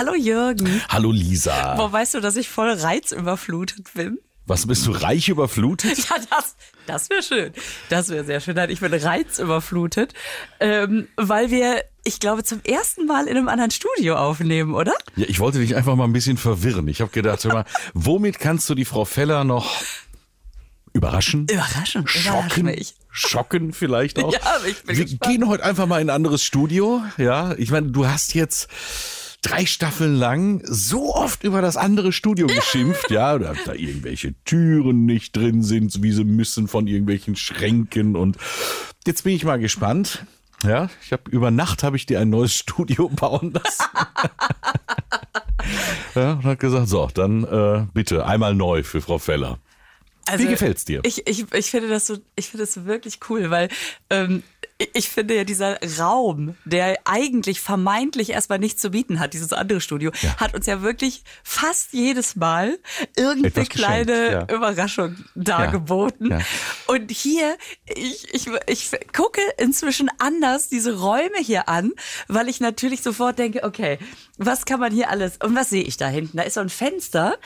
Hallo Jürgen. Hallo Lisa. Wo weißt du, dass ich voll reizüberflutet bin? Was bist du reich überflutet? Ja, das, das wäre schön. Das wäre sehr schön. Nein, ich bin reizüberflutet, ähm, weil wir, ich glaube, zum ersten Mal in einem anderen Studio aufnehmen, oder? Ja, ich wollte dich einfach mal ein bisschen verwirren. Ich habe gedacht, hör mal, womit kannst du die Frau Feller noch überraschen? Überraschen. Überrasch Schocken, mich. schocken vielleicht auch. Ja, ich bin Wir gespannt. gehen heute einfach mal in ein anderes Studio. Ja, ich meine, du hast jetzt drei Staffeln lang so oft über das andere Studio geschimpft, ja, dass da irgendwelche Türen nicht drin sind, wie sie müssen von irgendwelchen Schränken und jetzt bin ich mal gespannt. Ja, ich habe über Nacht habe ich dir ein neues Studio bauen lassen. ja, und hat gesagt, so, dann äh, bitte einmal neu für Frau Feller. Also, Wie gefällt's dir? Ich, ich, ich finde das so, ich finde das so wirklich cool, weil ähm, ich- finde ja dieser Raum, der eigentlich vermeintlich erstmal nichts zu bieten hat, dieses andere Studio, hat uns ja wirklich fast jedes Mal irgendeine kleine ja. Überraschung dargeboten. Ja. Und hier, ich, ich, ich gucke inzwischen anders diese Räume hier an, weil ich natürlich sofort denke, okay, was kann man hier alles, und was sehe ich da hinten? Da ist so ein Fenster,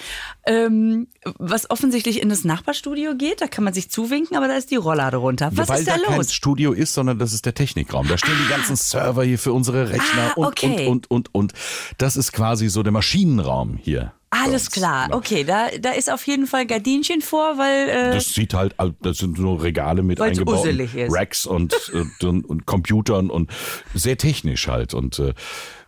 ähm, was offensichtlich in das Nachbarstudio geht, da kann man sich zuwinken, aber da ist die Rolllade runter. Was Weil ist da da kein los? Studio ist, sondern das ist der Technikraum. Da stehen die ganzen Server hier für unsere Rechner Ah, und, okay. und, und, und, und. Das ist quasi so der Maschinenraum hier. Alles klar, Genau. okay, da, da ist auf jeden Fall Gardinchen vor, weil äh, Das sieht halt, das sind so Regale mit eingebauten. Racks und, und, und, und Computern und sehr technisch halt. Und äh,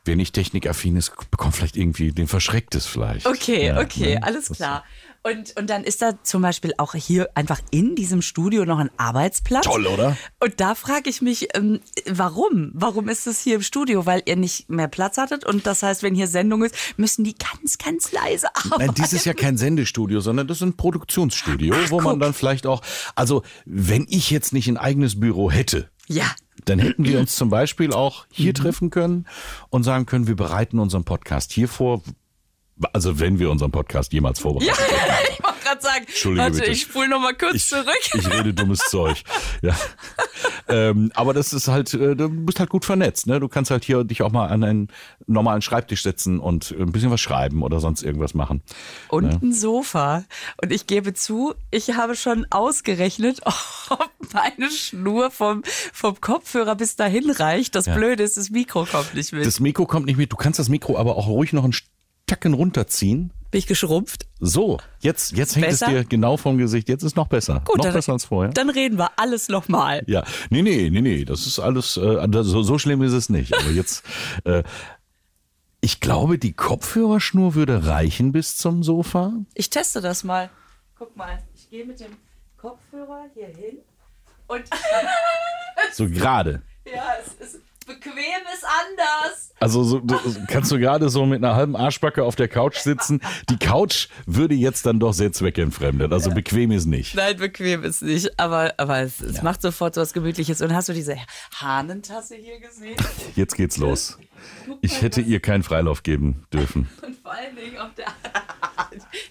wer nicht technikaffin ist, bekommt vielleicht irgendwie, den verschreckt es vielleicht. Okay, Ja, okay, ne? alles klar. Und, und dann ist da zum Beispiel auch hier einfach in diesem Studio noch ein Arbeitsplatz. Toll, oder? Und da frage ich mich, ähm, warum? Warum ist es hier im Studio? Weil ihr nicht mehr Platz hattet und das heißt, wenn hier Sendung ist, müssen die ganz, ganz leise arbeiten. Nein, dies ist ja kein Sendestudio, sondern das ist ein Produktionsstudio, wo man guck. dann vielleicht auch, also wenn ich jetzt nicht ein eigenes Büro hätte, Ja. dann hätten wir uns zum Beispiel auch hier Mhm. treffen können und sagen können, wir bereiten unseren Podcast hier vor. Also wenn wir unseren Podcast jemals vorbereiten. Ja, ich wollte gerade sagen, Entschuldige warte, bitte. ich spule noch mal kurz Ich, zurück. ich rede dummes Zeug. Ja. ähm, aber das ist halt, äh, du bist halt gut vernetzt. Ne? Du kannst halt hier dich auch mal an einen normalen Schreibtisch setzen und ein bisschen was schreiben oder sonst irgendwas machen. und ein Sofa. Und ich gebe zu, ich habe schon ausgerechnet, ob meine Schnur vom, vom Kopfhörer bis dahin reicht. Das Blöde ist, das Mikro kommt nicht mit. Das Mikro kommt nicht mit. Du kannst das Mikro aber auch ruhig noch einen Tacken runterziehen. Bin ich geschrumpft? So, jetzt, jetzt hängt Besser? es dir genau vom Gesicht. Jetzt ist noch besser. Gut, noch dann, besser als vorher. dann reden wir alles nochmal. Ja, nee, nee, nee, nee, das ist alles, äh, das- so, so schlimm ist es nicht. Aber jetzt, äh, ich glaube, die Kopfhörerschnur würde reichen bis zum Sofa. Ich teste das mal. Guck mal, ich gehe mit dem Kopfhörer hier hin und So gerade. ja, es ist bequem ist anders. Also so, du, kannst du gerade so mit einer halben Arschbacke auf der Couch sitzen. Die Couch würde jetzt dann doch sehr zweckentfremdet. Also bequem ist nicht. Nein, bequem ist nicht, aber, aber es, es macht sofort so was Gemütliches. Und hast du diese Hahnentasse hier gesehen? Jetzt geht's los. Ich hätte ihr keinen Freilauf geben dürfen. Und vor allen Dingen auf der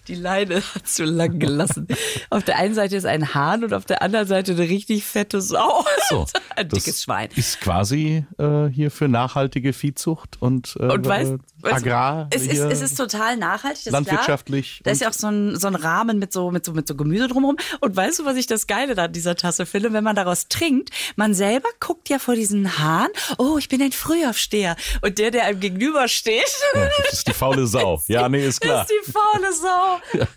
die Leine hat zu lang gelassen. auf der einen Seite ist ein Hahn und auf der anderen Seite eine richtig fette Sau. So, ein dickes Schwein. Ist quasi äh, hier für nachhaltige Viehzucht und, äh, Und weißt Agrar. es ist, es ist total nachhaltig. Das ist Landwirtschaftlich. Da ist ja auch so ein, so ein Rahmen mit so, mit, so, mit so Gemüse drumherum. Und weißt du, was ich das Geile da an dieser Tasse finde? Wenn man daraus trinkt, man selber guckt ja vor diesen Hahn, oh, ich bin ein Frühaufsteher. Und der, der einem gegenübersteht, Ja, das ist die faule Sau. Ja, nee, ist klar. ist die faule Sau.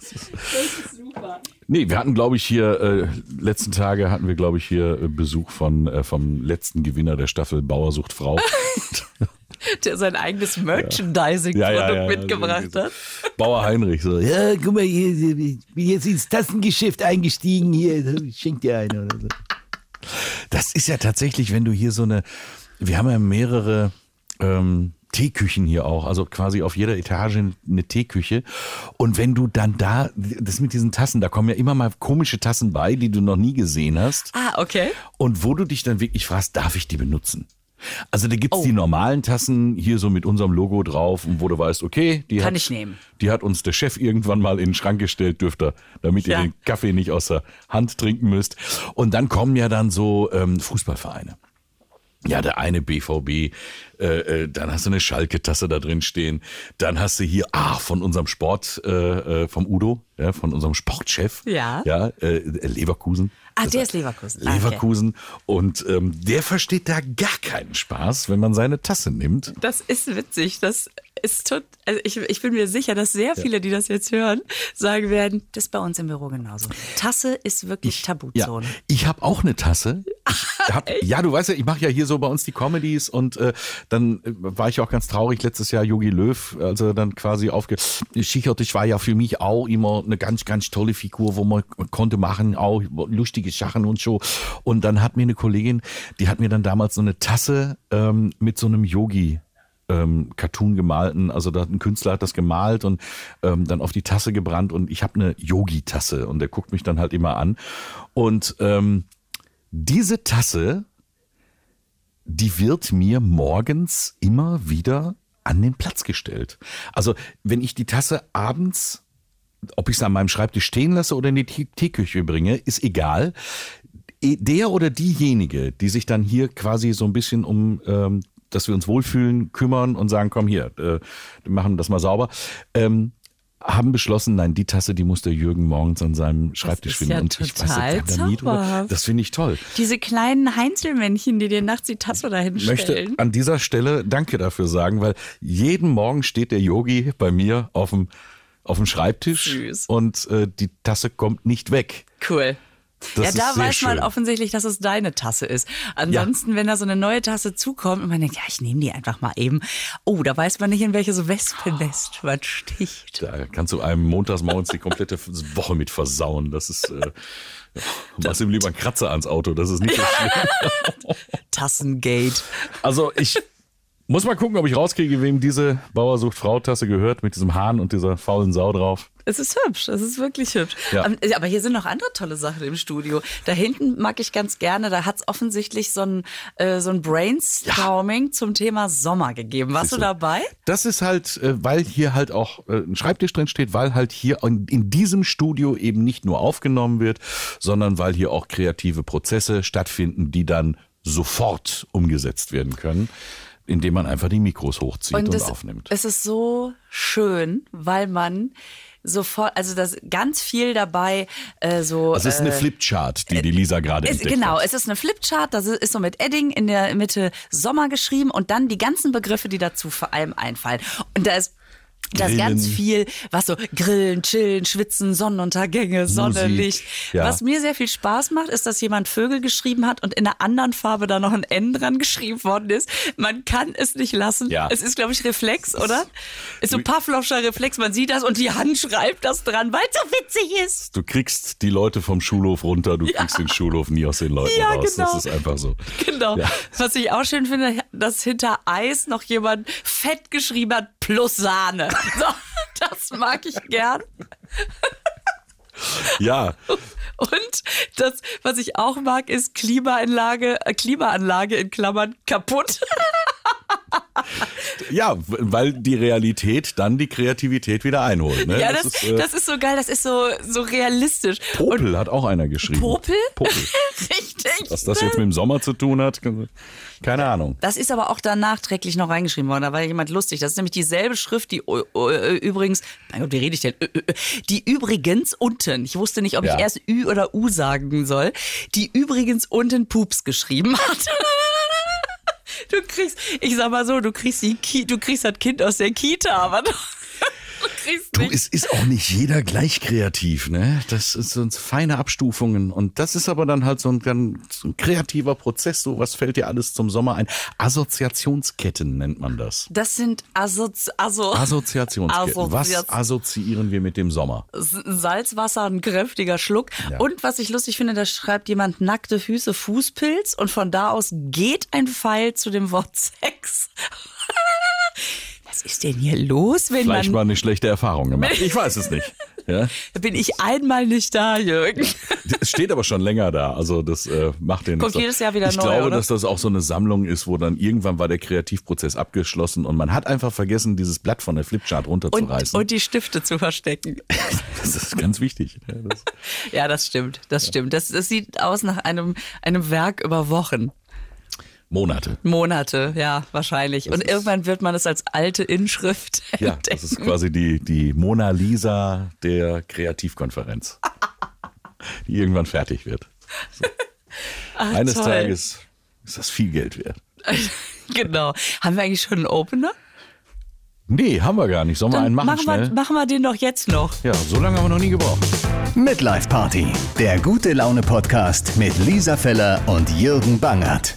das ist super. Nee, wir hatten, glaube ich, hier, äh, letzten Tage hatten wir, glaube ich, hier äh, Besuch von, äh, vom letzten Gewinner der Staffel Bauersucht Frau. Der sein eigenes Merchandising-Produkt mitgebracht so, hat. Bauer Heinrich, so, ja, Ja, guck mal hier, ich bin jetzt ins Tassengeschäft eingestiegen hier. Ich schenk dir eine oder so. das ist ja tatsächlich, wenn du hier so eine, wir haben ja mehrere ähm, Teeküchen hier auch, also quasi auf jeder Etage eine Teeküche. Und wenn du dann da, das mit diesen Tassen, da kommen ja immer mal komische Tassen bei, die du noch nie gesehen hast. Ah, okay. Und wo du dich dann wirklich fragst, darf ich die benutzen? Also da gibt's Oh. die normalen Tassen hier so mit unserem Logo drauf und wo du weißt, okay, die Kann hat, ich nehmen. die hat uns der Chef irgendwann mal in den Schrank gestellt, dürfte, damit Ja. ihr den Kaffee nicht aus der Hand trinken müsst. Und dann kommen ja dann so ähm, Fußballvereine. Ja, der eine BVB, äh, äh, dann hast du eine Schalke-Tasse da drin stehen, dann hast du hier, ah, von unserem Sport, äh, äh, vom Udo, ja, von unserem Sportchef, Ja. ja äh, Leverkusen. Ah, der ist Leverkusen. Ah, okay. Leverkusen und ähm, der versteht da gar keinen Spaß, wenn man seine Tasse nimmt. Das ist witzig. Das ist tot, also ich, ich bin mir sicher, dass sehr viele, die das jetzt hören, sagen werden, das ist bei uns im Büro genauso. Tasse ist wirklich Ja, Tabuzone. ich habe auch eine Tasse. Ich hab, ja, du weißt ja, ich mache ja hier so bei uns die Comedies und äh, dann äh, war ich auch ganz traurig letztes Jahr Yogi Löw, als er dann quasi aufgeschichert ist, war ja für mich auch immer eine ganz, ganz tolle Figur, wo man konnte machen, auch lustige Sachen und so. Und dann hat mir eine Kollegin, die hat mir dann damals so eine Tasse ähm, mit so einem Yogi ähm, Cartoon gemalten, also da hat ein Künstler hat das gemalt und ähm, dann auf die Tasse gebrannt und ich habe eine Yogi-Tasse und der guckt mich dann halt immer an. Und ähm, diese Tasse, die wird mir morgens immer wieder an den Platz gestellt. Also wenn ich die Tasse abends, ob ich es an meinem Schreibtisch stehen lasse oder in die Tee- Teeküche bringe, ist egal. Eh, Der oder diejenige, die sich dann hier quasi so ein bisschen um, ähm, dass wir uns wohlfühlen, kümmern und sagen, komm hier, äh, wir machen das mal sauber, ähm, haben beschlossen, nein, die Tasse, die muss der Jürgen morgens an seinem Schreibtisch finden. ja und ich weiß, da nie drüber. Das finde ich toll. Diese kleinen Heinzelmännchen, die dir nachts die Tasse dahin Ich möchte stellen. an dieser Stelle Danke dafür sagen, weil jeden Morgen steht der Yogi bei mir auf dem, auf dem Schreibtisch Süß. und äh, die Tasse kommt nicht weg. Cool. Das ja, da weiß man schön. offensichtlich, dass es deine Tasse ist. Ansonsten, wenn da so eine neue Tasse zukommt und man denkt, ja, ich nehme die einfach mal eben. Oh, da weiß man nicht, in welches Wespennest man sticht. Da kannst du einem montags morgens die komplette Woche mit versauen. Das ist, äh, ja, machst ihm lieber einen Kratzer ans Auto. Das ist nicht so schlimm. Tassengate. Also ich muss mal gucken, ob ich rauskriege, wem diese Bauer sucht Frau Tasse gehört mit diesem Hahn und dieser faulen Sau drauf. Es ist hübsch, es ist wirklich hübsch. Ja. Aber hier sind noch andere tolle Sachen im Studio. Da hinten mag ich ganz gerne, da hat es offensichtlich so ein, äh, so ein Brainstorming zum Thema Sommer gegeben. Warst du dabei? Das ist halt, äh, weil hier halt auch äh, ein Schreibtisch drin steht, weil halt hier in diesem Studio eben nicht nur aufgenommen wird, sondern weil hier auch kreative Prozesse stattfinden, die dann sofort umgesetzt werden können, indem man einfach die Mikros hochzieht und, es, aufnimmt. es ist so schön, weil man sofort, also das ganz viel dabei äh, so. Also es ist eine Flipchart, die die Lisa gerade entdeckt genau, hat. es ist eine Flipchart, das ist so mit Edding in der Mitte Sommer geschrieben und dann die ganzen Begriffe, die dazu vor allem einfallen. Und da ist Grillen. ganz viel, was so Grillen, Chillen, Schwitzen, Sonnenuntergänge, Sonne, Musik, Licht. ja. Was mir sehr viel Spaß macht, ist, dass jemand Vögel geschrieben hat und in einer anderen Farbe da noch ein N dran geschrieben worden ist. Man kann es nicht lassen. Ja. Es ist, glaube ich, Reflex, oder? Ist so Pavlovscher Reflex. Man sieht das und die Hand schreibt das dran, weil es so witzig ist. Du kriegst die Leute vom Schulhof runter, du kriegst den Schulhof nie aus den Leuten Ja, raus. genau. Das ist einfach so. Genau. Ja. Was ich auch schön finde, dass hinter Eis noch jemand fett geschrieben hat, plus Sahne. So, das mag ich gern. Ja, Und das, was ich auch mag, ist Klimaanlage, äh, Klimaanlage in Klammern kaputt. Ja, weil die Realität dann die Kreativität wieder einholt. Ne? ja, das, ist, äh, das ist so geil, das ist so, so realistisch. Popel hat auch einer geschrieben. Popel? Popel. Richtig. Was das jetzt mit dem Sommer zu tun hat, keine Ahnung. Das ist aber auch dann nachträglich noch reingeschrieben worden. Da war jemand lustig. Das ist nämlich dieselbe Schrift, die äh, äh, übrigens, mein Gott, wie rede ich denn? Äh, Die übrigens unten, ich wusste nicht, ob Ja. ich erst Ü oder U sagen soll, die übrigens unten Pups geschrieben hat. Du kriegst, ich sag mal so, du kriegst die Ki du kriegst das Kind aus der Kita, aber du, du kriegst Du, nicht. es ist auch nicht jeder gleich kreativ, ne? Das so feine Abstufungen. Und das ist aber dann halt so ein, ganz- so kreativer Prozess. So, was fällt dir alles zum Sommer ein? Assoziationsketten nennt man das. Das sind Assozi also Assoziationsketten. Was Assoziaz- assoziieren wir mit dem Sommer? Salzwasser, ein kräftiger Schluck. Ja. Und was ich lustig finde, da schreibt jemand nackte Füße, Fußpilz und von da aus geht ein Pfeil zu dem Wort Sex. Was ist denn hier los, wenn Vielleicht mal man... eine schlechte Erfahrung gemacht. Ich weiß es nicht. Ja? Da bin ich einmal nicht da, Jürgen. Es steht aber schon länger da. Also das äh, macht den Kommt jedes Jahr wieder Ich neu, glaube, oder? dass das auch so eine Sammlung ist, wo dann irgendwann war der Kreativprozess abgeschlossen und man hat einfach vergessen, dieses Blatt von der Flipchart Und, runterzureißen. und die Stifte zu verstecken. das ist ganz wichtig. Ja, das, Ja, das stimmt, das stimmt. Das, das sieht aus nach einem, einem Werk über Wochen. Monate. Monate, ja, wahrscheinlich. Und ist- irgendwann wird man es als alte Inschrift Ja, entdecken. das ist quasi die, die Mona Lisa der Kreativkonferenz, die irgendwann fertig wird. Ach, Eines toll. Tages ist das viel Geld wert. genau. Haben wir eigentlich schon einen Opener? Nee, haben wir gar nicht. Sollen wir einen machen, machen, schnell? wir, machen wir den doch jetzt noch. Ja, so lange haben wir noch nie gebraucht. Midlife Party, der gute Laune Podcast mit Lisa Feller und Jürgen Bangert.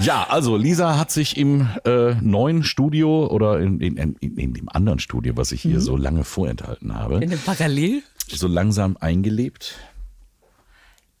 Ja, also Lisa hat sich im äh, neuen Studio oder in, in, in, in dem anderen Studio, was ich hier Mhm. so lange vorenthalten habe, In dem Parallel? so langsam eingelebt.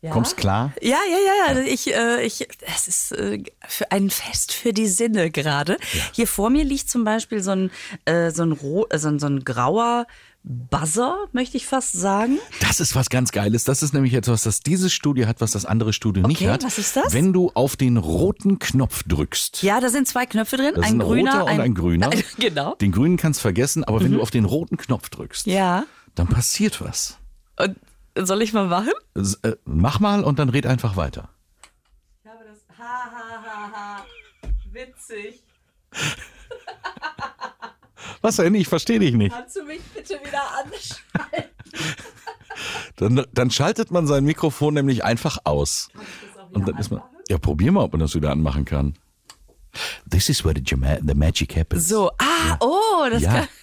Ja. Kommst klar? Ja, ja, ja, ja. Ich, äh, ich, es ist äh, für ein Fest für die Sinne gerade. Hier vor mir liegt zum Beispiel so ein, äh, so ein, ro so ein, so ein grauer Buzzer, möchte ich fast sagen. Das ist was ganz Geiles. Das ist nämlich etwas, das dieses Studio hat, was das andere Studio nicht Okay, hat. was ist das? Wenn du auf den roten Knopf drückst. Ja, da sind zwei Knöpfe drin, ein, grüner roter und ein grüner. genau. Den grünen kannst vergessen, aber wenn du auf den roten Knopf drückst, Ja. dann passiert was. Und soll ich mal machen? Äh, mach mal und dann red einfach weiter. Ich habe das. Ha, ha, ha, ha. Witzig. Was denn? Ich verstehe dich nicht. Kannst du mich bitte wieder anschalten? Dann, dann schaltet man sein Mikrofon nämlich einfach aus. Und dann ist man. Ja, probier mal, ob man das wieder anmachen kann. This is where the, the magic happens. So, ah, oh, das Ja. kann.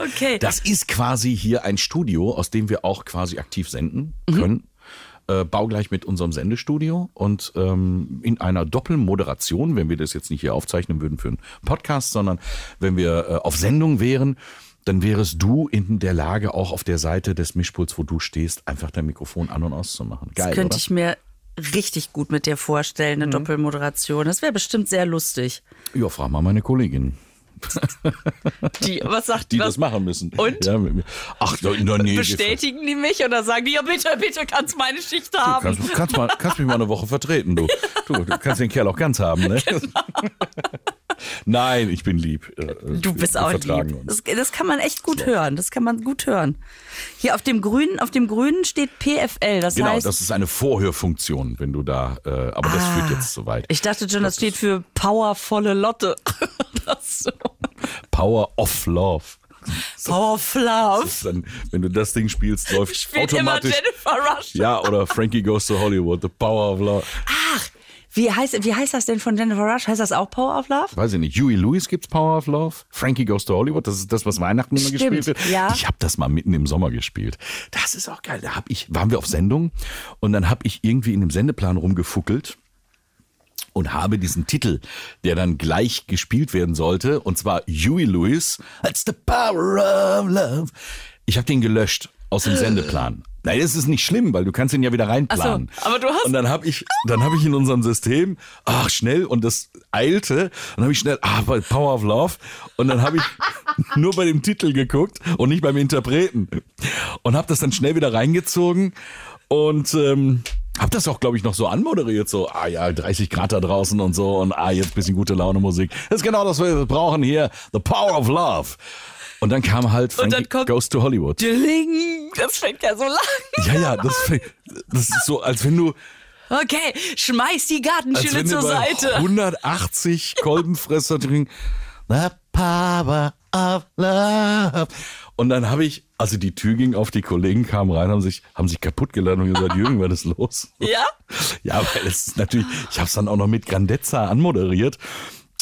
Okay. Das ist quasi hier ein Studio, aus dem wir auch quasi aktiv senden können. Äh, baugleich mit unserem Sendestudio und ähm, in einer Doppelmoderation, wenn wir das jetzt nicht hier aufzeichnen würden für einen Podcast, sondern wenn wir äh, auf Sendung wären, dann wärest du in der Lage, auch auf der Seite des Mischpuls, wo du stehst, einfach dein Mikrofon an und auszumachen. Geil, das könnte oder? ich mir richtig gut mit dir vorstellen, eine Doppelmoderation. Das wäre bestimmt sehr lustig. Ja, frag mal meine Kollegin, Die, was sagt die was, das machen müssen. Und? Ja. Ach, der Nähe. Bestätigen die mich oder sagen die, ja bitte, bitte, kannst meine Schicht Du haben? kannst, kannst, mal, kannst mich mal eine Woche vertreten, du. Du, du kannst den Kerl auch ganz haben, ne? Nein, ich bin lieb. Äh, Du bist auch lieb. Das, das kann man echt gut hören. Das kann man gut hören. Hier auf dem grünen, auf dem grünen steht PFL. Das Genau, heißt, das ist eine Vorhörfunktion, wenn du da, äh, aber das führt jetzt zu weit. Ah. ich dachte schon, das, steht für powervolle Lotte. das so. Power of Love. Power of Love. Das dann, wenn du das Ding spielst, läuft Spielt immer automatisch. Jennifer Rush. Ja, oder Frankie Goes to Hollywood, The Power of Love. Ach, wie heißt, wie heißt das denn von Jennifer Rush? Heißt das auch Power of Love? Weiß ich nicht. Huey Lewis gibt's Power of Love. Frankie Goes to Hollywood, das ist das, was Weihnachten immer Stimmt, gespielt wird. ja. Ich habe das mal mitten im Sommer gespielt. Das ist auch geil. Da hab ich, waren wir auf Sendung und dann habe ich irgendwie in dem Sendeplan rumgefuckelt und habe diesen Titel, der dann gleich gespielt werden sollte, und zwar Huey Lewis, That's the power of love. Ich habe den gelöscht aus dem Sendeplan. Nein, das ist nicht schlimm, weil du kannst ihn ja wieder reinplanen. Ach so, aber du hast- Und dann habe ich, dann habe ich in unserem System, ach schnell, und das eilte, dann habe ich schnell, ah, Power of Love, und dann habe ich nur bei dem Titel geguckt und nicht beim Interpreten. Und habe das dann schnell wieder reingezogen. Und ähm, habe das auch, glaube ich, noch so anmoderiert, so, ah ja, 30 Grad da draußen und so. Und ah, jetzt bisschen gute Laune Musik. Das ist genau das, was wir brauchen hier, The Power of Love. Und dann kam halt Frankie Goes to Hollywood. Dling, das fängt ja so lang. Ja, ja, das, das ist so, als wenn du, Okay, schmeiß die Gartenschüle zur bei Seite. 180 Kolbenfresser trinken. The power of love. Und dann habe ich, also die Tür ging auf, die Kollegen kamen rein, haben sich, haben sich kaputt geladen und gesagt, Jürgen, was ist los? Ja? Ja, weil es ist natürlich, ich habe es dann auch noch mit Grandezza anmoderiert.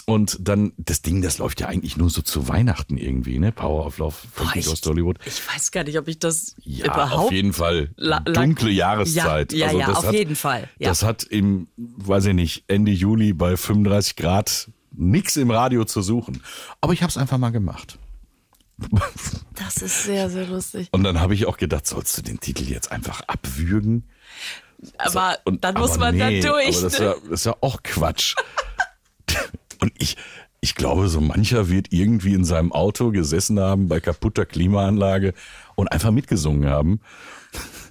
Und dann, das Ding, das läuft ja eigentlich nur so zu Weihnachten irgendwie, ne? Power of Love, Frankie ich- Goes to Hollywood. Ich weiß gar nicht, ob ich das Ja, überhaupt. auf jeden Fall. Dunkle Jahreszeit. Ja, ja, also ja, auf hat, jeden Fall, ja. Das hat im, weiß ich nicht, Ende Juli bei 35 Grad nichts im Radio zu suchen. Aber ich habe es einfach mal gemacht. Das ist sehr, sehr lustig. Und dann habe ich auch gedacht, sollst du den Titel jetzt einfach abwürgen? Aber Und, dann muss man nee, da durch. Aber das ist, ne? ja, das ist ja auch Quatsch. Und ich, ich glaube, so mancher wird irgendwie in seinem Auto gesessen haben bei kaputter Klimaanlage und einfach mitgesungen haben.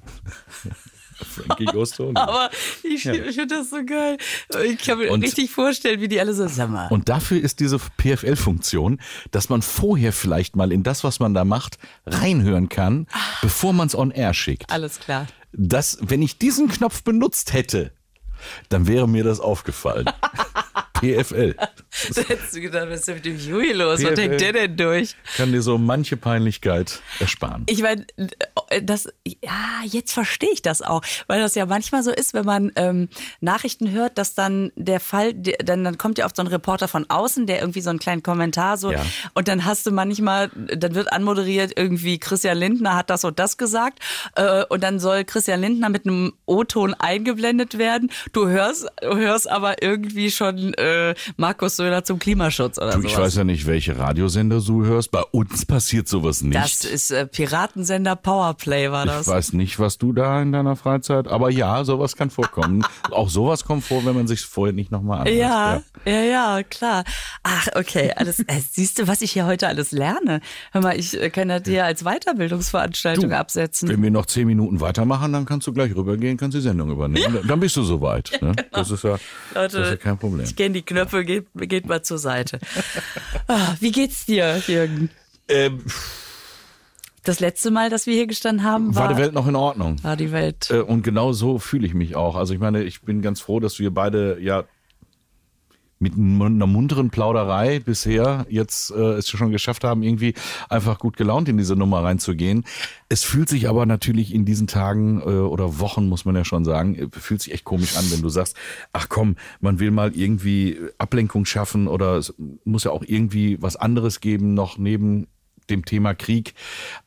Frankie Goes to Hollywood. Aber ich, ich finde das so geil. Ich kann mir Und- richtig vorstellen, wie die alle so, sag mal. Und dafür ist diese PFL-Funktion, dass man vorher vielleicht mal in das, was man da macht, reinhören kann, bevor man es on air schickt. Alles klar. Dass, wenn ich diesen Knopf benutzt hätte, dann wäre mir das aufgefallen. PFL. Da hättest du gedacht, was ist denn mit dem Jui los? Was PFL. denkt der denn durch? Kann dir so manche Peinlichkeit ersparen. Ich meine, das, ja, jetzt verstehe ich das auch, weil das ja manchmal so ist, wenn man ähm, Nachrichten hört, dass dann der Fall, dann, dann kommt ja oft so ein Reporter von außen, der irgendwie so einen kleinen Kommentar so, Ja. und dann hast du manchmal, dann wird anmoderiert, irgendwie Christian Lindner hat das und das gesagt, äh, und dann soll Christian Lindner mit einem O-Ton eingeblendet werden. Du hörst, du hörst aber irgendwie schon äh, Markus Söder zum Klimaschutz oder sowas. ich weiß ja nicht, welche Radiosender du hörst. Bei uns passiert sowas nicht. das ist äh, Piratensender Powerplay, war ich das. weiß nicht, was du da in deiner Freizeit, aber ja, sowas kann vorkommen. Auch sowas kommt vor, wenn man sich vorher nicht nochmal anhört. Ja, ja, ja, klar. Ach, okay, alles. Äh, siehst du, was ich hier heute alles lerne? Hör mal, ich äh, kann das hier als Weiterbildungsveranstaltung Du, absetzen. Wenn wir noch zehn Minuten weitermachen, dann kannst du gleich rübergehen, kannst die Sendung übernehmen. Dann bist du soweit. Ne? Das ist ja, Leute, das ist ja kein Problem. Ich kenne die Knöpfe, geht, geht mal zur Seite. Ah, wie geht's dir, Jürgen? Ähm, Das letzte Mal, dass wir hier gestanden haben, war, war die Welt noch in Ordnung? war die Welt. Äh, Und genau so fühle ich mich auch. Also ich meine, ich bin ganz froh, dass wir beide ja mit einer munteren Plauderei bisher jetzt äh, es schon geschafft haben, irgendwie einfach gut gelaunt in diese Nummer reinzugehen. Es fühlt sich aber natürlich in diesen Tagen äh, oder Wochen, muss man ja schon sagen, äh, fühlt sich echt komisch an, wenn du sagst, ach komm, man will mal irgendwie Ablenkung schaffen oder es muss ja auch irgendwie was anderes geben, noch neben dem Thema Krieg.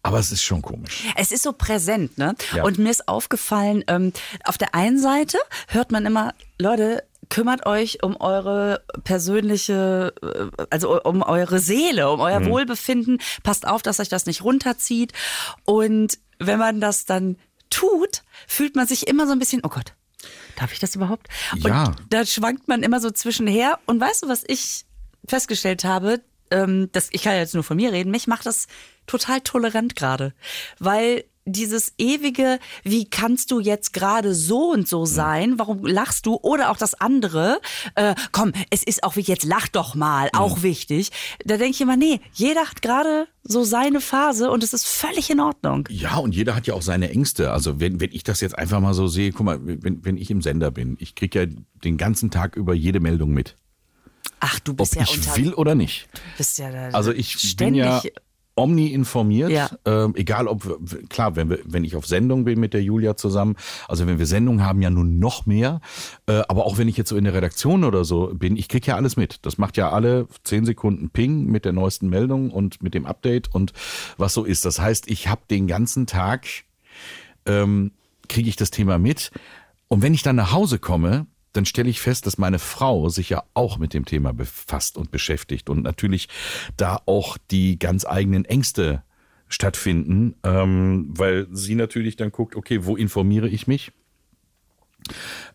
Aber es ist schon komisch. Es ist so präsent, ne? Ja. Und mir ist aufgefallen, ähm, auf der einen Seite hört man immer, Leute, kümmert euch um eure persönliche, äh, also um eure Seele, um euer Wohlbefinden. Passt auf, dass euch das nicht runterzieht. Und wenn man das dann tut, fühlt man sich immer so ein bisschen, oh Gott, darf ich das überhaupt? Ja. Und da schwankt man immer so zwischenher. Und weißt du, was ich festgestellt habe? Ähm, das, ich kann ja jetzt nur von mir reden. Mich macht das total tolerant gerade. Weil dieses ewige, wie kannst du jetzt gerade so und so sein? Warum lachst du? Oder auch das andere, äh, komm, es ist auch wie jetzt lach doch mal, auch wichtig. Da denke ich immer, nee, jeder hat gerade so seine Phase und es ist völlig in Ordnung. Ja, und jeder hat ja auch seine Ängste. Also wenn, wenn ich das jetzt einfach mal so sehe, guck mal, wenn, wenn ich im Sender bin, ich krieg ja den ganzen Tag über jede Meldung mit. Ach, du Ob bist ja ich unter, will oder nicht. bist ja da Also ich ständig. bin ja omni informiert. Ja. Ähm, egal ob, wir- klar, wenn, wir, wenn ich auf Sendung bin mit der Julia zusammen, also wenn wir Sendung haben, ja nun noch mehr. Äh, aber auch wenn ich jetzt so in der Redaktion oder so bin, ich krieg ja alles mit. Das macht ja alle zehn Sekunden Ping mit der neuesten Meldung und mit dem Update und was so ist. Das heißt, ich habe den ganzen Tag ähm, kriege ich das Thema mit. Und wenn ich dann nach Hause komme, dann stelle ich fest, dass meine Frau sich ja auch mit dem Thema befasst und beschäftigt und natürlich da auch die ganz eigenen Ängste stattfinden, ähm, weil sie natürlich dann guckt, okay, wo informiere ich mich?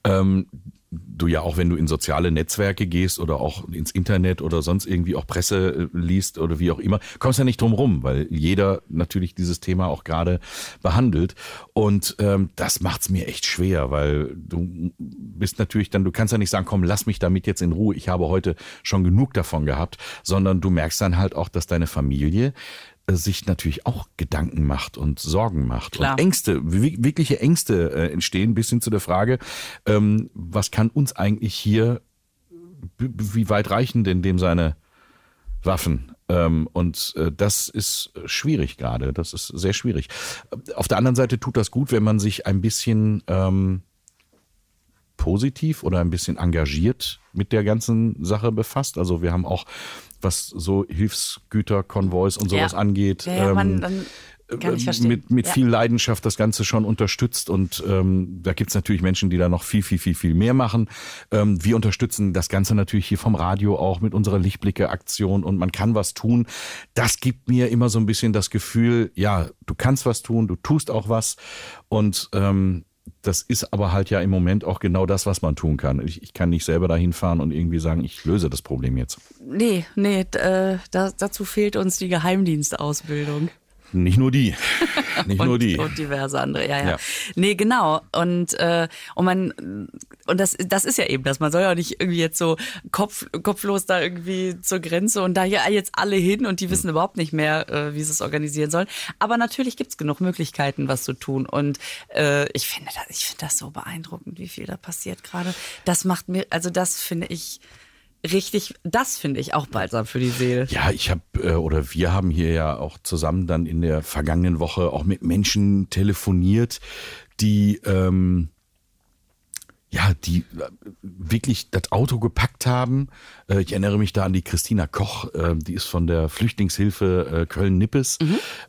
Ähm, du ja auch, wenn du in soziale Netzwerke gehst oder auch ins Internet oder sonst irgendwie auch Presse äh, liest oder wie auch immer, kommst ja nicht drum rum, weil jeder natürlich dieses Thema auch gerade behandelt. Und ähm, das macht's mir echt schwer, weil du bist natürlich dann, du kannst ja nicht sagen, komm, lass mich damit jetzt in Ruhe, ich habe heute schon genug davon gehabt, sondern du merkst dann halt auch, dass deine Familie sich natürlich auch Gedanken macht und Sorgen macht Klar. und Ängste, wi- wirkliche Ängste äh, entstehen, bis hin zu der Frage, ähm, was kann uns eigentlich hier, wie weit reichen denn dem seine Waffen? Ähm, und äh, das ist schwierig gerade, das ist sehr schwierig. Auf der anderen Seite tut das gut, wenn man sich ein bisschen ähm, positiv oder ein bisschen engagiert mit der ganzen Sache befasst. Also wir haben auch, was so Hilfsgüter, Konvois und sowas Ja. angeht, Ja, ja, man, ähm, dann kann ich verstehen. mit, mit Ja. viel Leidenschaft das Ganze schon unterstützt und ähm, da gibt's natürlich Menschen, die da noch viel, viel, viel, viel mehr machen. Ähm, wir unterstützen das Ganze natürlich hier vom Radio auch mit unserer Lichtblicke-Aktion und man kann was tun. Das gibt mir immer so ein bisschen das Gefühl, ja, du kannst was tun, du tust auch was und ähm, das ist aber halt ja im Moment auch genau das, was man tun kann. Ich, ich kann nicht selber dahin fahren und irgendwie sagen, ich löse das Problem jetzt. Nee, nee, äh, da, dazu fehlt uns die Geheimdienstausbildung. Nicht nur die. Nicht und, nur die. und diverse andere, ja, ja. Ja. Nee, genau. Und, äh, und man, und das, das ist ja eben das. Man soll ja auch nicht irgendwie jetzt so kopf, kopflos da irgendwie zur Grenze und da ja jetzt alle hin und die wissen überhaupt nicht mehr, äh, wie sie es organisieren sollen. Aber natürlich gibt's genug Möglichkeiten, was zu tun. Und äh, ich finde das, ich finde das so beeindruckend, wie viel da passiert gerade. Das macht mir, also das finde ich richtig, das finde ich auch balsam für die Seele. Ja, ich habe äh, oder wir haben hier ja auch zusammen dann in der vergangenen Woche auch mit Menschen telefoniert, die ähm, ja, die äh, wirklich das Auto gepackt haben. Äh, Ich erinnere mich da an die Christina Koch, äh, die ist von der Flüchtlingshilfe äh, Köln-Nippes.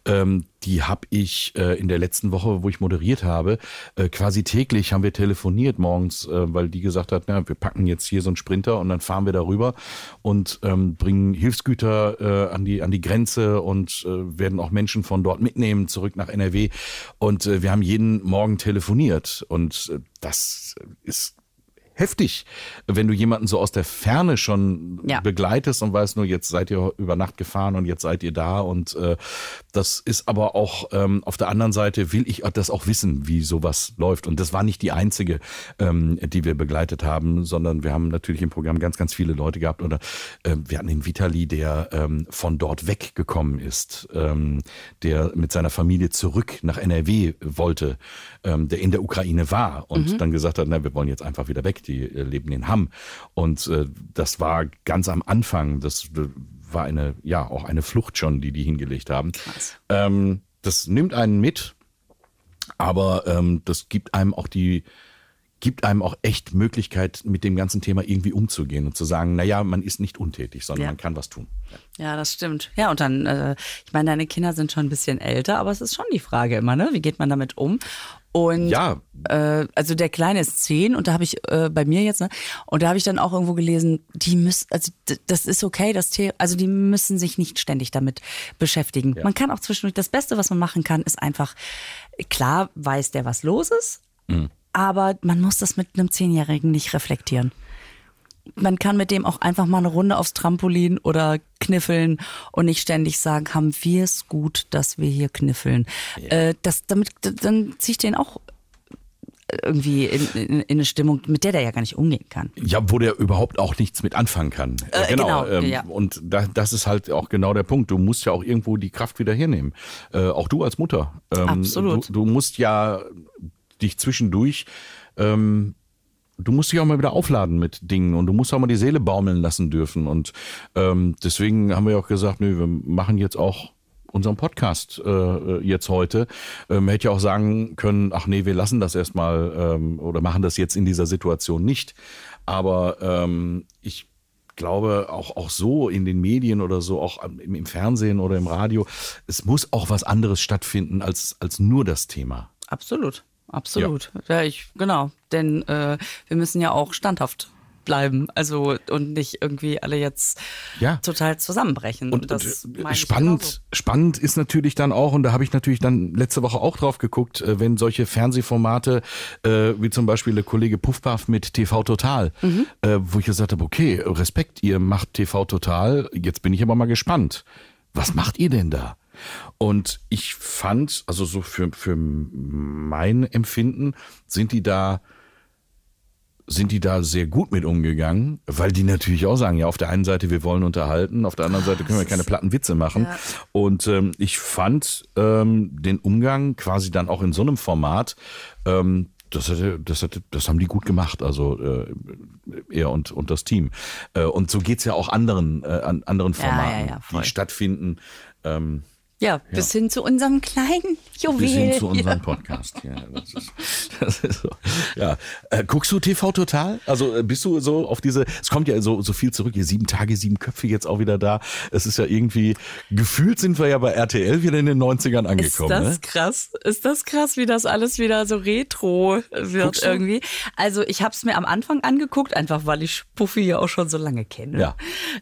Ähm, Die habe ich äh, in der letzten Woche, wo ich moderiert habe, äh, quasi täglich haben wir telefoniert morgens, äh, weil die gesagt hat, na, wir packen jetzt hier so einen Sprinter und dann fahren wir darüber und ähm, bringen Hilfsgüter äh, an, die, an die Grenze und äh, werden auch Menschen von dort mitnehmen, zurück nach NRW. Und äh, wir haben jeden Morgen telefoniert und äh, das ist heftig, wenn du jemanden so aus der Ferne schon Ja. begleitest und weißt nur, jetzt seid ihr über Nacht gefahren und jetzt seid ihr da. Und äh, das ist aber auch ähm, auf der anderen Seite will ich das auch wissen, wie sowas läuft. Und das war nicht die einzige, ähm, die wir begleitet haben, sondern wir haben natürlich im Programm ganz, ganz viele Leute gehabt. Oder äh, wir hatten den Vitali, der ähm, von dort weggekommen ist, ähm, der mit seiner Familie zurück nach NRW wollte, ähm, der in der Ukraine war und dann gesagt hat, na, wir wollen jetzt einfach wieder weg, die äh, leben in Hamm. Und äh, das war ganz am Anfang, das äh, war eine, ja, auch eine Flucht schon, die die hingelegt haben. Ähm, das nimmt einen mit, aber ähm, das gibt einem auch die, gibt einem auch echt Möglichkeit, mit dem ganzen Thema irgendwie umzugehen und zu sagen, na ja, man ist nicht untätig, sondern Ja. man kann was tun. Ja, das stimmt. Ja, und dann, äh, ich meine, deine Kinder sind schon ein bisschen älter, aber es ist schon die Frage immer, ne? Wie geht man damit um? Und Ja. äh, also der Kleine ist zehn und da habe ich äh, bei mir jetzt, ne? Und da habe ich dann auch irgendwo gelesen, die müssen, also das ist okay, das Thema, also die müssen sich nicht ständig damit beschäftigen. Man kann auch zwischendurch, das Beste, was man machen kann, ist einfach, klar weiß der, was los ist, aber man muss das mit einem Zehnjährigen nicht reflektieren man kann mit dem auch einfach mal eine Runde aufs Trampolin oder kniffeln und nicht ständig sagen, haben wir es gut, dass wir hier kniffeln. Äh, das, damit, dann ziehe ich den auch irgendwie in, in, in eine Stimmung, mit der der ja gar nicht umgehen kann. Ja, wo der überhaupt auch nichts mit anfangen kann. Äh, genau, ähm, ja. Und da, das ist halt auch genau der Punkt. Du musst ja auch irgendwo die Kraft wieder hernehmen. Äh, auch du als Mutter. Ähm, Absolut. Du, du musst ja dich zwischendurch, ähm, du musst dich auch mal wieder aufladen mit Dingen und du musst auch mal die Seele baumeln lassen dürfen. Und ähm, deswegen haben wir auch gesagt, nö, wir machen jetzt auch unseren Podcast äh, jetzt heute. Ähm, hätte ja auch sagen können, ach nee, wir lassen das erstmal ähm, oder machen das jetzt in dieser Situation nicht. Aber ähm, ich glaube auch, auch so in den Medien oder so, auch im, im Fernsehen oder im Radio, es muss auch was anderes stattfinden als, als nur das Thema. Absolut, absolut. Ja, ich, genau. Denn äh, wir müssen ja auch standhaft bleiben. Also und nicht irgendwie alle jetzt Ja. total zusammenbrechen. Und, das und äh, spannend, spannend ist natürlich dann auch, und da habe ich natürlich dann letzte Woche auch drauf geguckt, äh, wenn solche Fernsehformate, äh, wie zum Beispiel der Kollege Puffpaff mit TV Total, Mhm. äh, wo ich gesagt habe, okay, Respekt, ihr macht TV Total, jetzt bin ich aber mal gespannt. Was macht ihr denn da? Und ich fand, also so für, für mein Empfinden, sind die da sind die da sehr gut mit umgegangen, weil die natürlich auch sagen, ja, auf der einen Seite, wir wollen unterhalten, auf der anderen Seite können wir keine platten Witze machen. Und ähm, ich fand ähm, den Umgang quasi dann auch in so einem Format, ähm, das, hatte, das, hatte, das haben die gut gemacht, also äh, er und, und das Team. Äh, und so geht's ja auch anderen, äh, an anderen Ja, Formaten, ja, ja, die stattfinden. Ähm, Ja, bis hin zu unserem kleinen Juwel. bis hin zu unserem Podcast. Ja, das ist, das ist so. ja. Äh, guckst du TV total? Also äh, bist du so auf diese, es kommt ja so, so viel zurück, hier sieben Tage, sieben Köpfe jetzt auch wieder da. Es ist ja irgendwie, gefühlt sind wir ja bei RTL wieder in den 90ern Ist angekommen. das ne? krass? Ist das krass, wie das alles wieder so retro wird irgendwie? Also ich habe es mir am Anfang angeguckt, einfach weil ich Puffy ja auch schon so lange kenne. Ja.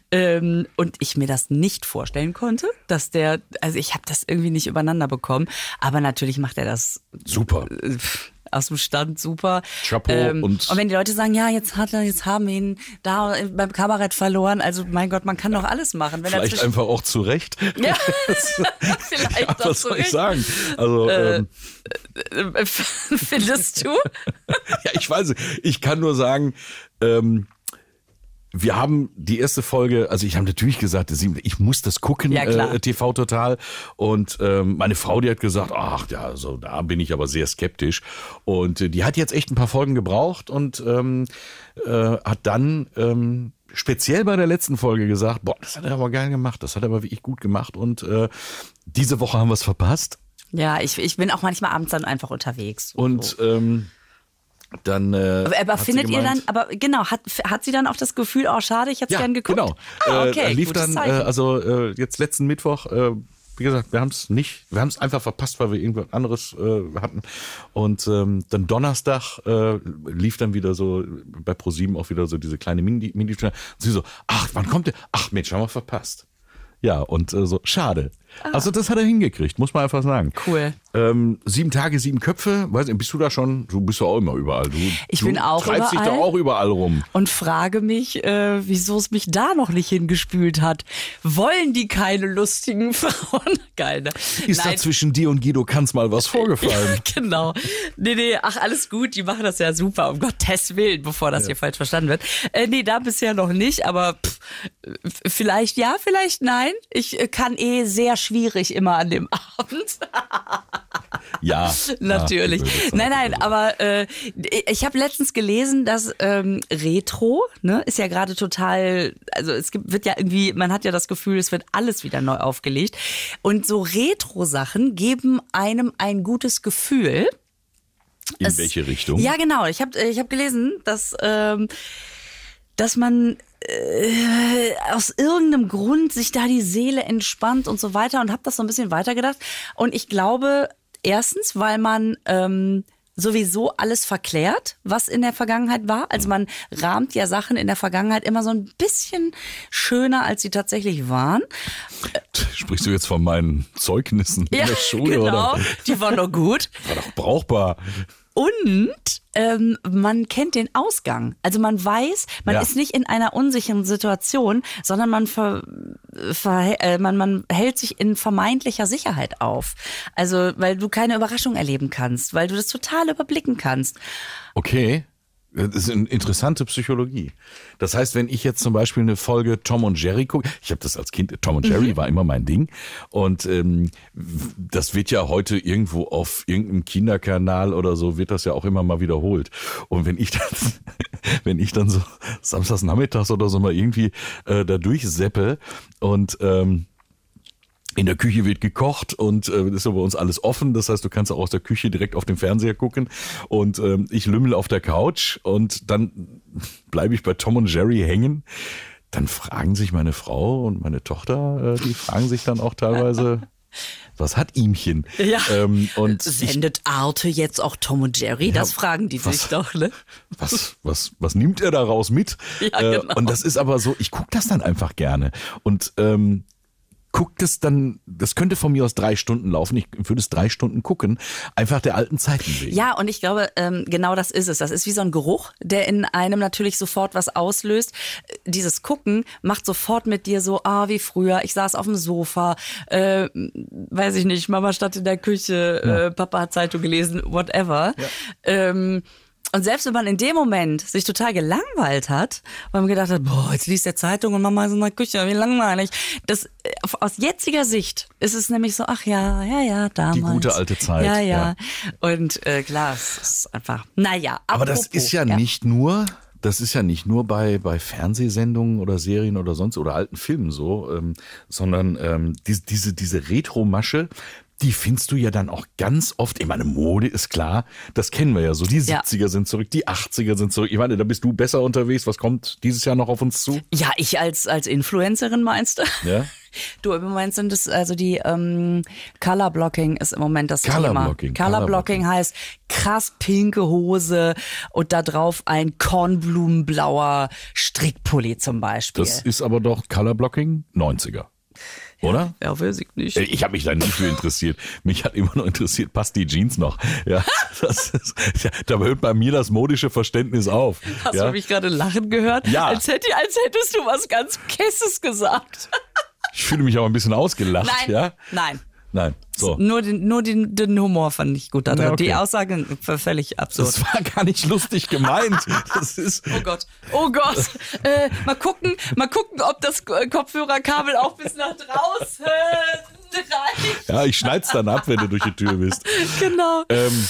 Ähm, und ich mir das nicht vorstellen konnte, dass der, also ich habe das irgendwie nicht übereinander bekommen, aber natürlich macht er das Super. äh, aus dem Stand, super. Chapeau ähm, und- und wenn die Leute sagen, ja, jetzt hat er, jetzt haben wir ihn da beim Kabarett verloren, also mein Gott, man kann doch alles machen. Wenn er Vielleicht einfach auch zu Recht. ja, vielleicht Ja, was soll ich sagen? Also, ähm, Äh, Findest du? ja, ich weiß. Ich kann nur sagen, ähm, wir haben die erste Folge, also ich habe natürlich gesagt, ich muss das gucken, Ja, äh, TV Total. Und ähm, meine Frau, die hat gesagt, ach ja, also da bin ich aber sehr skeptisch. Und äh, die hat jetzt echt ein paar Folgen gebraucht und ähm, äh, hat dann ähm, speziell bei der letzten Folge gesagt, boah, das hat er aber geil gemacht, das hat er aber wirklich gut gemacht. Und äh, diese Woche haben wir es verpasst. Ja, ich, ich bin auch manchmal abends dann einfach unterwegs. Und ähm, dann. Äh, aber aber findet ihr dann, gemeint- aber genau, hat, hat sie dann auch das Gefühl, oh schade, ich hätte Ja, gern geguckt? genau. Ah, Äh, okay, lief gutes dann, äh, also äh, jetzt letzten Mittwoch, äh, wie gesagt, wir haben es nicht, wir haben es einfach verpasst, weil wir irgendwas anderes äh, hatten. Und ähm, dann Donnerstag äh, lief dann wieder so bei ProSieben auch wieder so diese kleine Mini, Mini und sie so, ach, wann kommt der? Ach Mensch, haben wir verpasst. Ja, und äh, so, schade. Also das hat er hingekriegt, muss man einfach sagen. Ah. Cool. Ähm, sieben Tage, sieben Köpfe, weiß nicht, bist du da schon? Du bist ja auch immer überall. Du, Ich du bin auch treibst dich da überall. auch überall rum. und frage mich, äh, wieso es mich da noch nicht hingespült hat. Wollen die keine lustigen Frauen? Geil, ne? Ist da zwischen dir und Guido Kanz mal was vorgefallen? genau. Nee, nee, ach, alles gut, die machen das ja super, um Gottes Willen, bevor das hier falsch verstanden wird. Äh, nee, da bisher noch nicht, aber pff, f- vielleicht ja, vielleicht nein. Ich äh, kann eh sehr schwierig immer an dem Abend. Ja. Natürlich. Ja, nein, nein, aber äh, ich habe letztens gelesen, dass ähm, Retro, ne, ist ja gerade total, also es gibt, wird ja irgendwie, man hat ja das Gefühl, es wird alles wieder neu aufgelegt. Und so Retro-Sachen geben einem ein gutes Gefühl. In Es- welche Richtung? Ja, genau. Ich habe ich hab gelesen, dass, ähm, dass man äh, aus irgendeinem Grund sich da die Seele entspannt und so weiter und habe das so ein bisschen weitergedacht. Und ich glaube, erstens, weil man ähm, sowieso alles verklärt, was in der Vergangenheit war. Also man rahmt ja Sachen in der Vergangenheit immer so ein bisschen schöner, als sie tatsächlich waren. Sprichst du jetzt von meinen Zeugnissen in Ja, der Schule genau. oder? Die waren doch gut. War doch brauchbar. Und ähm, man kennt den Ausgang. Also man weiß, man Ja. ist nicht in einer unsicheren Situation, sondern man, ver, ver, äh, man, man hält sich in vermeintlicher Sicherheit auf. Also weil du keine Überraschung erleben kannst, weil du das total überblicken kannst. Okay. Das ist eine interessante Psychologie. Das heißt, wenn ich jetzt zum Beispiel eine Folge Tom und Jerry gucke, ich habe das als Kind, Tom und Mhm. Jerry war immer mein Ding. Und ähm, das wird ja heute irgendwo auf irgendeinem Kinderkanal oder so, wird das ja auch immer mal wiederholt. Und wenn ich dann, wenn ich dann so samstags nachmittags oder so mal irgendwie äh, da durchseppe und ähm, in der Küche wird gekocht und äh, ist ja bei uns alles offen. Das heißt, du kannst auch aus der Küche direkt auf den Fernseher gucken. Und ähm, ich lümmel auf der Couch und dann bleibe ich bei Tom und Jerry hängen. Dann fragen sich meine Frau und meine Tochter, äh, die fragen sich dann auch teilweise, was hat ihmchen? Ja. Ähm, und ich, Sendet Arte jetzt auch Tom und Jerry? das fragen die was- sich doch, ne? was, was, was nimmt er daraus mit? Ja, äh, genau. Und das ist aber so, ich gucke das dann einfach gerne. Und ähm, guckt es dann, das könnte von mir aus drei Stunden laufen. Ich würde es drei Stunden gucken, einfach der alten Zeiten wegen. Ja, und ich glaube, ähm, genau das ist es. Das ist wie so ein Geruch, der in einem natürlich sofort was auslöst. Dieses Gucken macht sofort mit dir so, ah, wie früher. Ich saß auf dem Sofa, äh, weiß ich nicht, Mama stand in der Küche, äh, Papa hat Zeitung gelesen, whatever. Ähm, und selbst wenn man in dem Moment sich total gelangweilt hat, weil man gedacht hat, boah, jetzt liest der Zeitung und Mama ist in der Küche, wie langweilig. Das, äh, aus jetziger Sicht ist es nämlich so, ach ja, ja, ja, damals. gute alte Zeit, Ja, ja. ja. Und äh, klar, es ist einfach, naja. Aber das ist ja, nicht nur, das ist ja nicht nur bei, bei Fernsehsendungen oder Serien oder sonst oder alten Filmen so, ähm, sondern ähm, diese, diese, diese Retro-Masche, die findest du ja dann auch ganz oft. Ich meine, Mode ist klar, das kennen wir ja so. Die Ja. 70er sind zurück, die 80er sind zurück. Ich meine, da bist du besser unterwegs. Was kommt dieses Jahr noch auf uns zu? Ja, ich als, als Influencerin meinst du? Ja? Du, im Moment sind es also die ähm, Color Blocking ist im Moment das Color Thema. Blocking, Color Color Blocking heißt krass pinke Hose und da drauf ein kornblumenblauer Strickpulli zum Beispiel. Das ist aber doch Color Blocking 90er. Oder? Ja, weiß ich nicht. Ich habe mich da nie für interessiert. Mich hat immer nur interessiert, passt die Jeans noch? Ja, das ist, ja, da hört bei mir das modische Verständnis auf. Hast ja? du mich gerade lachen gehört? Ja. Als, hätte, als hättest du was ganz Kesses gesagt. Ich fühle mich aber ein bisschen ausgelacht. Nein, Ja? nein. Nein. So. Nur, den, nur den, den Humor fand ich gut. daran. Ja, okay. Die Aussage war völlig absurd. Das war gar nicht lustig gemeint. Das ist. Oh Gott, oh Gott. Äh, mal gucken, mal gucken, ob das Kopfhörerkabel auch bis nach draußen. Ja, ich schneid's dann ab, wenn du durch die Tür bist. Genau. Ähm,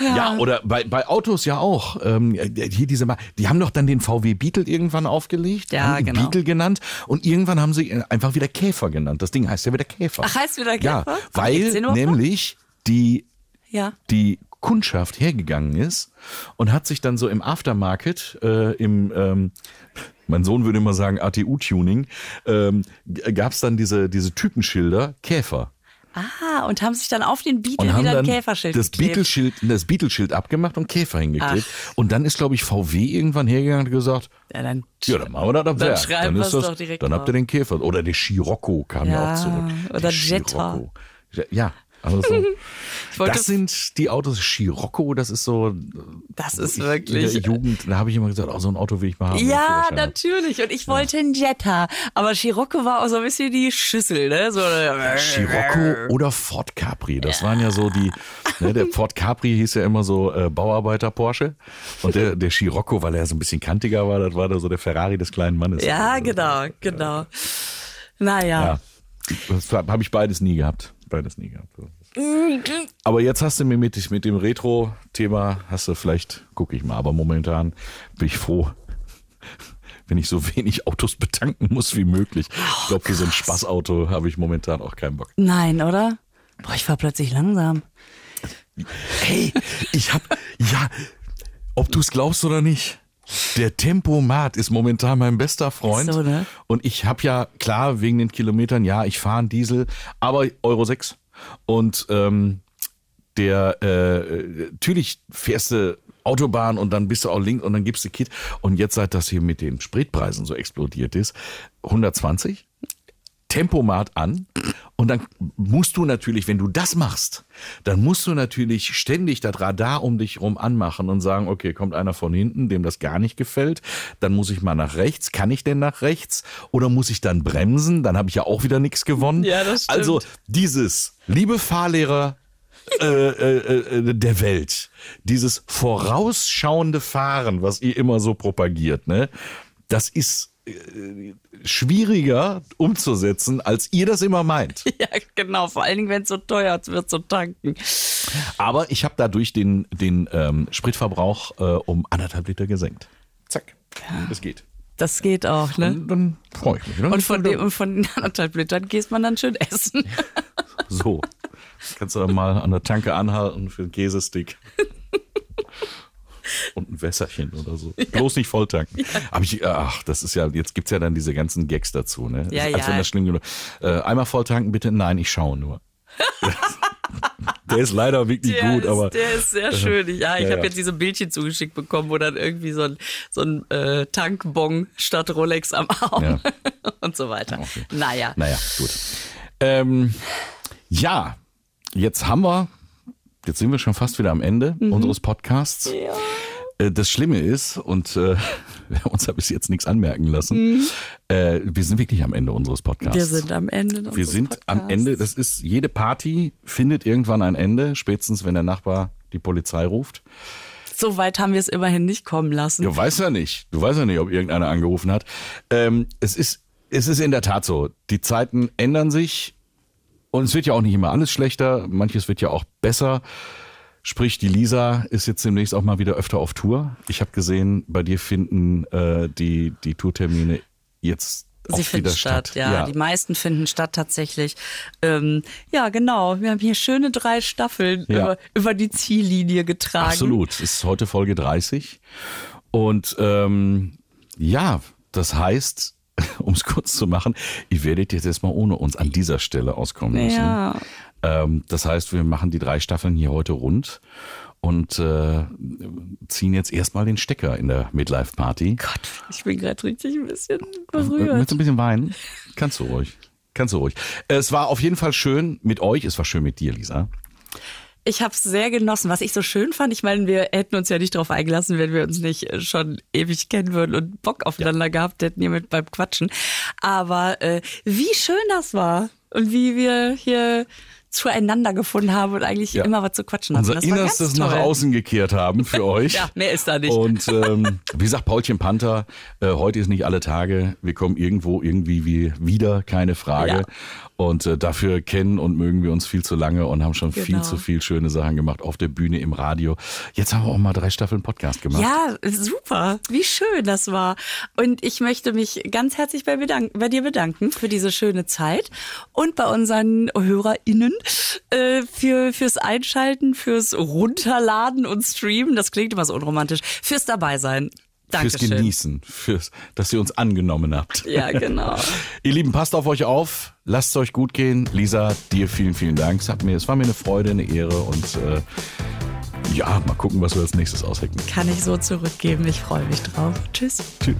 ja. oder bei, bei Autos ja auch. Ähm, hier diese, die haben doch dann den VW Beetle irgendwann aufgelegt, Ja, haben genau. Beetle genannt und irgendwann haben sie einfach wieder Käfer genannt. Das Ding heißt ja wieder Käfer. Ach, heißt wieder Ja, Käfer? weil überhaupt noch? nämlich die Ja. die Kundschaft hergegangen ist und hat sich dann so im Aftermarket, äh, im, ähm, mein Sohn würde immer sagen ATU-Tuning, ähm, gab es dann diese, diese Typenschilder Käfer. Ah, und haben sich dann auf den Beetle Und haben wieder ein Käferschild das geklebt. Beetle-Schild, das Beetle-Schild abgemacht und Käfer hingeklebt. Und dann ist, glaube ich, VW irgendwann hergegangen und gesagt, Ja, dann, ja, dann machen wir das Dann schreiben wir's das, doch direkt Dann habt ihr den Käfer. Oder der Scirocco kam ja, Ja, auch zurück. oder Der Jetta. Ja, also so. Das sind die Autos Scirocco, das ist so. Das ist ich, wirklich- In der Jugend, da habe ich immer gesagt, oh, so ein Auto will ich mal haben. Ja, natürlich. Und ich wollte einen Jetta. Aber Scirocco war auch so ein bisschen die Schüssel, ne? So, Scirocco oder Ford Capri, das waren ja so die, ne, der Ford Capri hieß ja immer so äh, Bauarbeiter Porsche und der, der Scirocco, weil er so ein bisschen kantiger war, das war da so der Ferrari des kleinen Mannes. Ja, Also, genau, genau. Naja. Ja, das habe ich beides nie gehabt, beides nie gehabt. Aber jetzt hast du mir mit, mit dem Retro-Thema, hast du vielleicht, gucke ich mal, aber momentan bin ich froh, wenn ich so wenig Autos betanken muss wie möglich. ich glaube, für so ein Spaßauto habe ich momentan auch keinen Bock. Nein, oder? Boah, ich war plötzlich langsam. Hey, ich hab, ja, ob du es glaubst oder nicht, der Tempomat ist momentan mein bester Freund. So, ne? Und ich habe ja, klar, wegen den Kilometern, ja, ich fahre einen Diesel, aber Euro 6. Und ähm, der, äh, natürlich fährst du Autobahn und dann bist du auch links und dann gibst du Kit. Und jetzt, seit das hier mit den Spritpreisen so explodiert ist, 120, Tempomat an und dann musst du natürlich, wenn du das machst, dann musst du natürlich ständig das Radar um dich rum anmachen und sagen, okay, kommt einer von hinten, dem das gar nicht gefällt, dann muss ich mal nach rechts. Kann ich denn nach rechts? Oder muss ich dann bremsen? Dann habe ich ja auch wieder nichts gewonnen. Ja, das stimmt. Also dieses, liebe Fahrlehrer äh, äh, äh, der Welt, dieses vorausschauende Fahren, was ihr immer so propagiert, ne, das ist äh, schwieriger umzusetzen, als ihr das immer meint. Ja, genau. Vor allen Dingen, wenn es so teuer wird zu tanken. Aber ich habe dadurch den, den ähm, Spritverbrauch äh, um anderthalb Liter gesenkt. Zack. Das geht. Das geht auch, ne? Und dann freue ich mich. Dann Und von, dem, und von den anderthalb Litern gehst man dann schön essen. So. Kannst du dann mal an der Tanke anhalten für einen Käsestick. Und ein Wässerchen oder so. Bloß nicht volltanken. Aber ich, ach, das ist ja, jetzt gibt's ja dann diese ganzen Gags dazu, ne? Ja, Als ja. wenn das schlimm genug. Äh, einmal volltanken, bitte. Nein, ich schaue nur. der ist leider wirklich Der, gut, ist, aber. der ist sehr schön. Ja, ich ja, habe ja. jetzt diese Bildchen zugeschickt bekommen, wo dann irgendwie so ein, so ein äh, Tankbon statt Rolex am Arm Ja. und so weiter. Okay. Naja. Naja, gut. Ähm, ja, jetzt haben wir, jetzt sind wir schon fast wieder am Ende Mhm. unseres Podcasts. Äh, Das Schlimme ist, und äh, wir haben uns ja bis jetzt nichts anmerken lassen, äh, wir sind wirklich am Ende unseres Podcasts. Mhm. Wir sind am Ende. Wir sind am Podcasts. Ende, das ist, jede Party findet irgendwann ein Ende, spätestens wenn der Nachbar die Polizei ruft. So weit haben wir es immerhin nicht kommen lassen. Du weißt ja nicht, du weißt ja nicht, ob irgendeiner angerufen hat. Ähm, es ist, es ist in der Tat so. Die Zeiten ändern sich und es wird ja auch nicht immer alles schlechter. Manches wird ja auch besser. Sprich, die Lisa ist jetzt demnächst auch mal wieder öfter auf Tour. Ich habe gesehen, bei dir finden äh, die, die Tourtermine jetzt auch Sie finden statt, statt. ja. Die meisten finden statt tatsächlich. Ähm, ja, genau. Wir haben hier schöne drei Staffeln Ja. über, über die Ziellinie getragen. Absolut. Es ist heute Folge 30. Und ähm, ja, das heißt, um es kurz zu machen, ihr werdet jetzt erstmal ohne uns an dieser Stelle auskommen müssen. Ja. Ähm, das heißt, wir machen die drei Staffeln hier heute rund und äh, ziehen jetzt erstmal den Stecker in der Midlife Party. Gott, ich bin gerade richtig ein bisschen Willst berührt. du ein bisschen weinen? Kannst du ruhig. Kannst du ruhig. Es war auf jeden Fall schön mit euch. Es war schön mit dir, Lisa. Ich habe es sehr genossen. Was ich so schön fand, ich meine, wir hätten uns ja nicht darauf eingelassen, wenn wir uns nicht äh, schon ewig kennen würden und Bock aufeinander gehabt hätten hier mit beim Quatschen. Aber äh, wie schön das war und wie wir hier zueinander gefunden haben und eigentlich Ja. immer was zu quatschen hatten. Unser Das Innerstes nach außen gekehrt haben für euch. Ja, mehr ist da nicht. Und ähm, wie sagt Paulchen Panther, äh, heute ist nicht alle Tage, wir kommen irgendwo irgendwie wie wieder, keine Frage. Ja. Und äh, dafür kennen und mögen wir uns viel zu lange und haben schon viel Genau. zu viel schöne Sachen gemacht auf der Bühne, im Radio. Jetzt haben wir auch mal drei Staffeln Podcast gemacht. Ja, super. Wie schön das war. Und ich möchte mich ganz herzlich bei, bedanken, bei dir bedanken für diese schöne Zeit und bei unseren HörerInnen äh, für, fürs Einschalten, fürs Runterladen und Streamen. Das klingt immer so unromantisch. Fürs Dabeisein. Fürs Dankeschön. Genießen, fürs, dass ihr uns angenommen habt. Ja, genau. Ihr Lieben, passt auf euch auf, lasst es euch gut gehen. Lisa, dir vielen, vielen Dank. Es, hat mir, es war mir eine Freude, eine Ehre und äh, ja, mal gucken, was wir als nächstes aushecken. Kann ich so zurückgeben. Ich freue mich drauf. Tschüss. Tschüss.